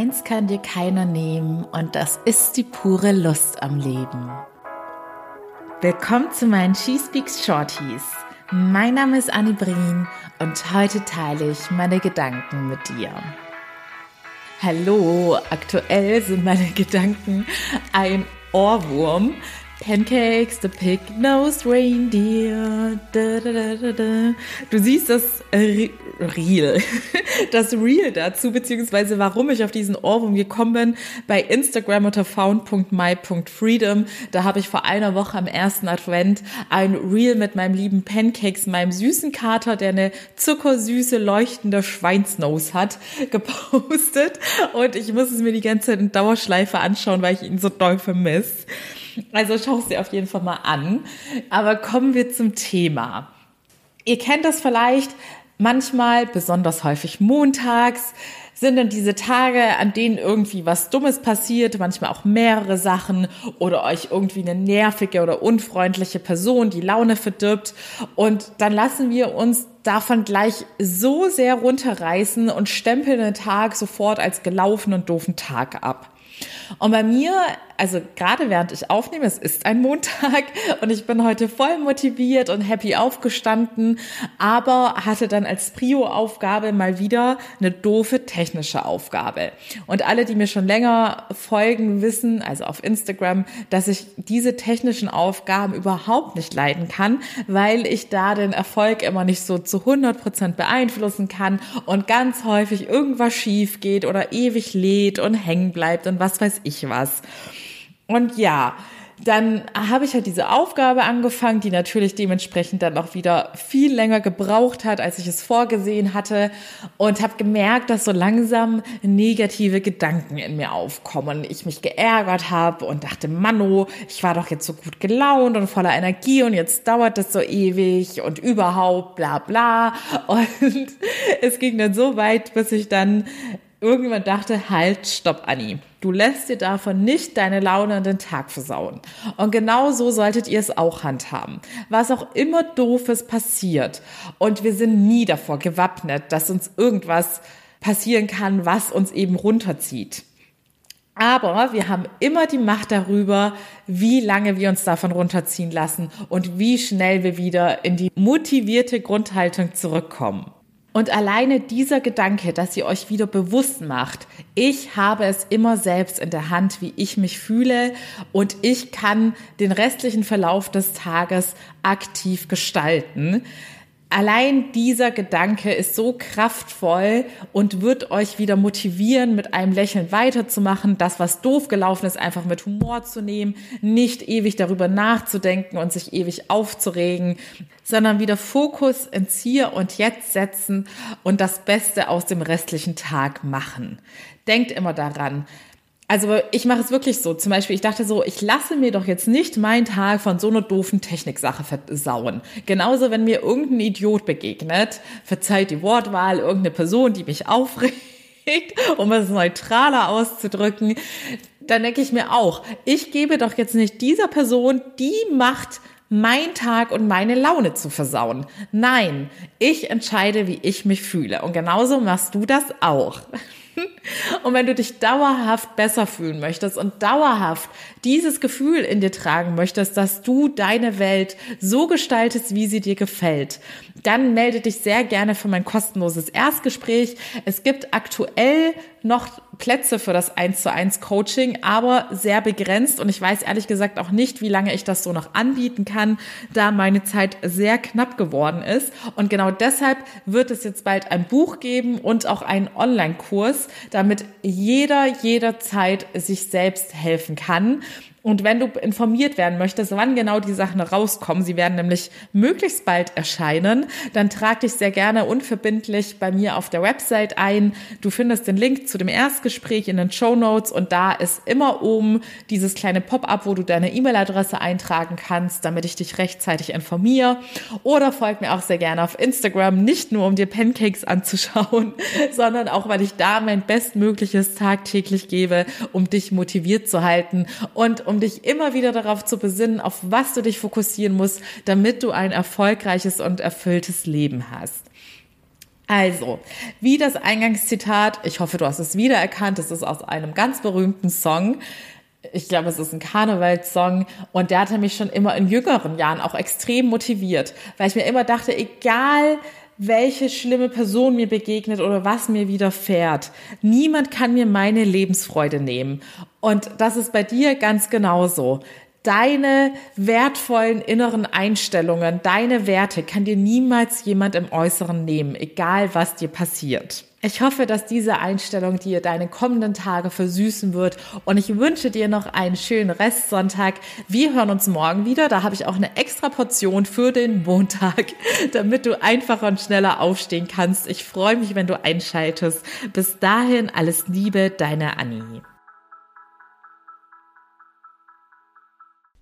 Eins kann dir keiner nehmen und das ist die pure Lust am Leben. Willkommen zu meinen She Speaks Shorties. Mein Name ist Annie Brien und heute teile ich meine Gedanken mit dir. Hallo, aktuell sind meine Gedanken ein Ohrwurm, Pancakes, the pig-nosed reindeer. Da, da, da, du siehst das Reel, das Reel dazu, beziehungsweise warum ich auf diesen Ohrwurm gekommen bin, bei Instagram unter found.my.freedom. Da habe ich vor einer Woche am ersten Advent ein Reel mit meinem lieben Pancakes, meinem süßen Kater, der eine zuckersüße, leuchtende Schweinsnose hat, gepostet. Und ich muss es mir die ganze Zeit in Dauerschleife anschauen, weil ich ihn so doll vermisse. Also schau es dir auf jeden Fall mal an. Aber kommen wir zum Thema. Ihr kennt das vielleicht manchmal, besonders häufig montags, sind dann diese Tage, an denen irgendwie was Dummes passiert, manchmal auch mehrere Sachen oder euch irgendwie eine nervige oder unfreundliche Person die Laune verdirbt und dann lassen wir uns davon gleich so sehr runterreißen und stempeln den Tag sofort als gelaufen und doofen Tag ab. Und bei mir, also gerade während ich aufnehme, es ist ein Montag und ich bin heute voll motiviert und happy aufgestanden, aber hatte dann als Prio-Aufgabe mal wieder eine doofe technische Aufgabe. Und alle, die mir schon länger folgen, wissen, also auf Instagram, dass ich diese technischen Aufgaben überhaupt nicht leiden kann, weil ich da den Erfolg immer nicht so zu 100 Prozent beeinflussen kann und ganz häufig irgendwas schief geht oder ewig lädt und hängen bleibt und was weiß ich was. Und ja, dann habe ich halt diese Aufgabe angefangen, die natürlich dementsprechend dann auch wieder viel länger gebraucht hat, als ich es vorgesehen hatte und habe gemerkt, dass so langsam negative Gedanken in mir aufkommen. Ich mich geärgert habe und dachte, Manno, ich war doch jetzt so gut gelaunt und voller Energie und jetzt dauert das so ewig und überhaupt bla bla. Und es ging dann so weit, bis ich dann irgendwann dachte, halt, stopp, Anni. Du lässt dir davon nicht deine Laune an den Tag versauen. Und genau so solltet ihr es auch handhaben. Was auch immer doofes passiert. Und wir sind nie davor gewappnet, dass uns irgendwas passieren kann, was uns eben runterzieht. Aber wir haben immer die Macht darüber, wie lange wir uns davon runterziehen lassen und wie schnell wir wieder in die motivierte Grundhaltung zurückkommen. Und alleine dieser Gedanke, dass ihr euch wieder bewusst macht, ich habe es immer selbst in der Hand, wie ich mich fühle und ich kann den restlichen Verlauf des Tages aktiv gestalten, Allein dieser Gedanke ist so kraftvoll und wird euch wieder motivieren, mit einem Lächeln weiterzumachen, das, was doof gelaufen ist, einfach mit Humor zu nehmen, nicht ewig darüber nachzudenken und sich ewig aufzuregen, sondern wieder Fokus ins Hier und Jetzt setzen und das Beste aus dem restlichen Tag machen. Denkt immer daran, also ich mache es wirklich so. Zum Beispiel, ich dachte so, ich lasse mir doch jetzt nicht meinen Tag von so einer doofen Techniksache versauen. Genauso, wenn mir irgendein Idiot begegnet, verzeiht die Wortwahl, irgendeine Person, die mich aufregt, um es neutraler auszudrücken, dann denke ich mir auch, ich gebe doch jetzt nicht dieser Person die Macht, mein Tag und meine Laune zu versauen. Nein, ich entscheide, wie ich mich fühle. Und genauso machst du das auch. Und wenn du dich dauerhaft besser fühlen möchtest und dauerhaft dieses Gefühl in dir tragen möchtest, dass du deine Welt so gestaltest, wie sie dir gefällt, dann melde dich sehr gerne für mein kostenloses Erstgespräch. Es gibt aktuell noch Plätze für das 1 zu 1 Coaching, aber sehr begrenzt. Und ich weiß ehrlich gesagt auch nicht, wie lange ich das so noch anbieten kann, da meine Zeit sehr knapp geworden ist. Und genau deshalb wird es jetzt bald ein Buch geben und auch einen Online-Kurs, damit jeder jederzeit sich selbst helfen kann. Und wenn du informiert werden möchtest, wann genau die Sachen rauskommen, sie werden nämlich möglichst bald erscheinen, dann trag dich sehr gerne unverbindlich bei mir auf der Website ein. Du findest den Link zu dem Erstgespräch in den Show Notes und da ist immer oben dieses kleine Pop-up, wo du deine E-Mail-Adresse eintragen kannst, damit ich dich rechtzeitig informiere. Oder folg mir auch sehr gerne auf Instagram, nicht nur um dir Pancakes anzuschauen, sondern auch, weil ich da mein Bestmögliches tagtäglich gebe, um dich motiviert zu halten und um dich immer wieder darauf zu besinnen, auf was du dich fokussieren musst, damit du ein erfolgreiches und erfülltes Leben hast. Also, wie das Eingangszitat, ich hoffe, du hast es wiedererkannt, es ist aus einem ganz berühmten Song. Ich glaube, es ist ein Karnevalssong und der hatte mich schon immer in jüngeren Jahren auch extrem motiviert, weil ich mir immer dachte, egal welche schlimme Person mir begegnet oder was mir widerfährt. Niemand kann mir meine Lebensfreude nehmen. Und das ist bei dir ganz genauso. Deine wertvollen inneren Einstellungen, deine Werte kann dir niemals jemand im Äußeren nehmen, egal was dir passiert. Ich hoffe, dass diese Einstellung dir deine kommenden Tage versüßen wird und ich wünsche dir noch einen schönen Restsonntag. Wir hören uns morgen wieder. Da habe ich auch eine extra Portion für den Montag, damit du einfacher und schneller aufstehen kannst. Ich freue mich, wenn du einschaltest. Bis dahin alles Liebe, deine Annie.